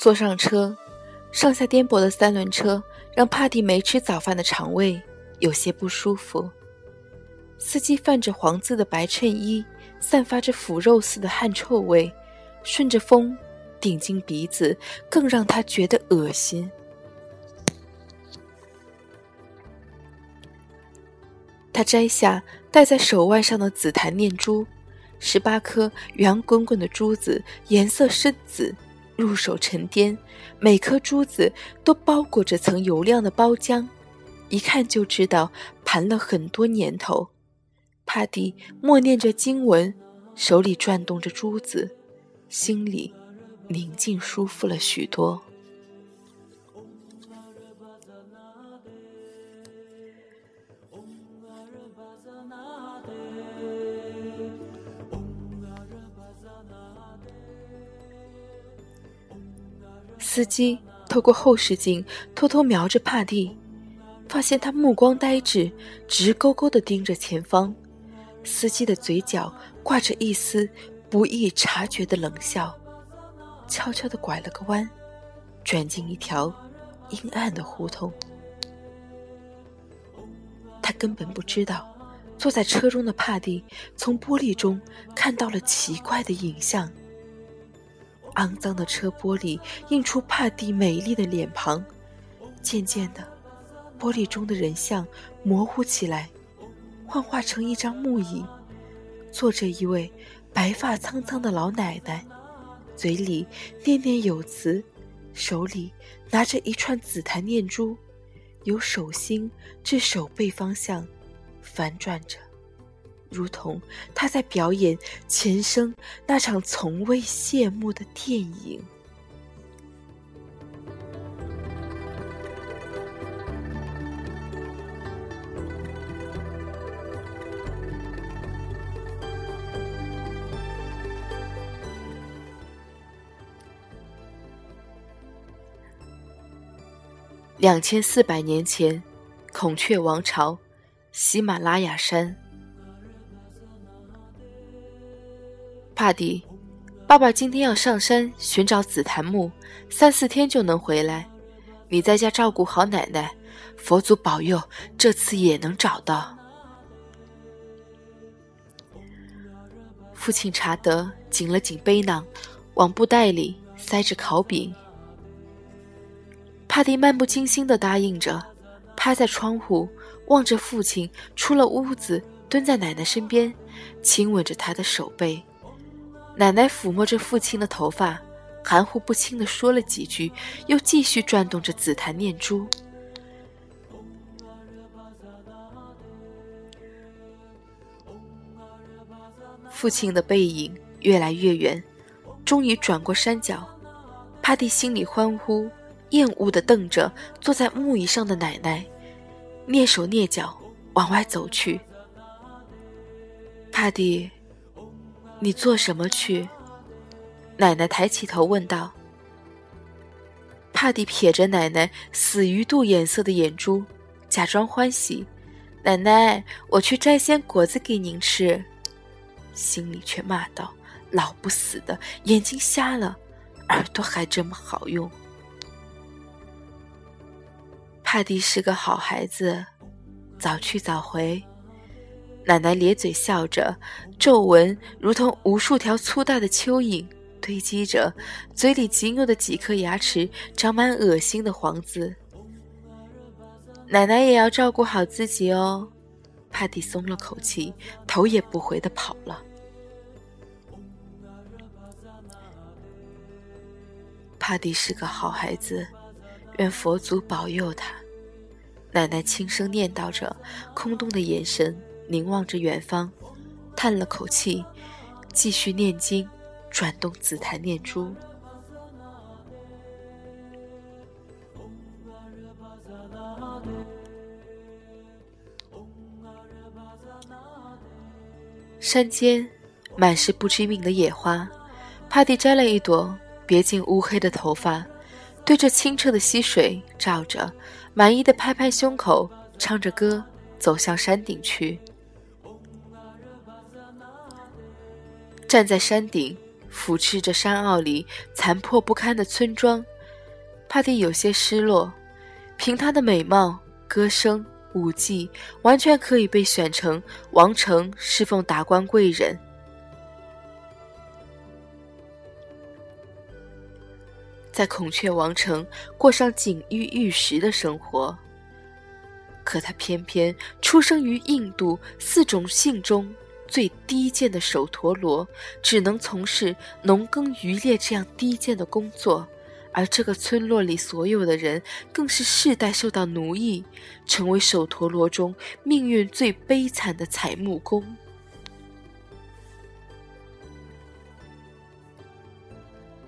坐上车，上下颠簸的三轮车让帕蒂没吃早饭的肠胃有些不舒服。司机泛着黄渍的白衬衣，散发着腐肉似的汗臭味，顺着风顶进鼻子，更让他觉得恶心。他摘下戴在手腕上的紫檀念珠，十八颗圆滚滚的珠子，颜色深紫，入手沉甸，每颗珠子都包裹着层油亮的包浆，一看就知道盘了很多年头。帕蒂默念着经文，手里转动着珠子，心里宁静舒服了许多。司机透过后视镜偷偷瞄着帕蒂，发现他目光呆滞，直勾勾地盯着前方。司机的嘴角挂着一丝不易察觉的冷笑，悄悄地拐了个弯，转进一条阴暗的胡同。他根本不知道，坐在车中的帕蒂从玻璃中看到了奇怪的影像。肮脏的车玻璃映出帕蒂美丽的脸庞，渐渐的，玻璃中的人像模糊起来。幻化成一张木椅，坐着一位白发苍苍的老奶奶，嘴里念念有词，手里拿着一串紫檀念珠，由手心至手背方向反转着，如同他在表演前生那场从未谢幕的电影。两千四百年前，孔雀王朝，喜马拉雅山。帕迪，爸爸今天要上山寻找紫檀木，三四天就能回来。你在家照顾好奶奶，佛祖保佑，这次也能找到。父亲查德紧了紧背囊，往布袋里塞着烤饼。帕蒂漫不经心地答应着，趴在窗户望着父亲出了屋子，蹲在奶奶身边，亲吻着她的手背。奶奶抚摸着父亲的头发，含糊不清地说了几句，又继续转动着紫檀念珠。父亲的背影越来越远，终于转过山脚，帕蒂心里欢呼。厌恶地瞪着坐在木椅上的奶奶，蹑手蹑脚往外走去。帕蒂，你做什么去？奶奶抬起头问道。帕蒂瞥着奶奶死鱼肚眼色的眼珠，假装欢喜：“奶奶，我去摘些果子给您吃。”心里却骂道：“老不死的，眼睛瞎了，耳朵还这么好用。”帕蒂是个好孩子，早去早回。奶奶咧嘴笑着，皱纹如同无数条粗大的蚯蚓堆积着，嘴里仅有的几颗牙齿长满恶心的黄渍。奶奶也要照顾好自己哦。帕蒂松了口气，头也不回的跑了。帕蒂是个好孩子，愿佛祖保佑他。奶奶轻声念叨着，空洞的眼神凝望着远方，叹了口气，继续念经，转动紫檀念珠。山间满是不知名的野花，帕蒂摘了一朵，别进乌黑的头发，对着清澈的溪水照着。满意的拍拍胸口，唱着歌走向山顶去。站在山顶，俯视着山坳里残破不堪的村庄帕蒂有些失落，凭她的美貌、歌声、舞技，完全可以被选成王城侍奉达官贵人。在孔雀王城过上锦衣玉食的生活，可他偏偏出生于印度四种姓中最低贱的手陀螺，只能从事农耕渔猎这样低贱的工作，而这个村落里所有的人更是世代受到奴役，成为手陀螺中命运最悲惨的采木工。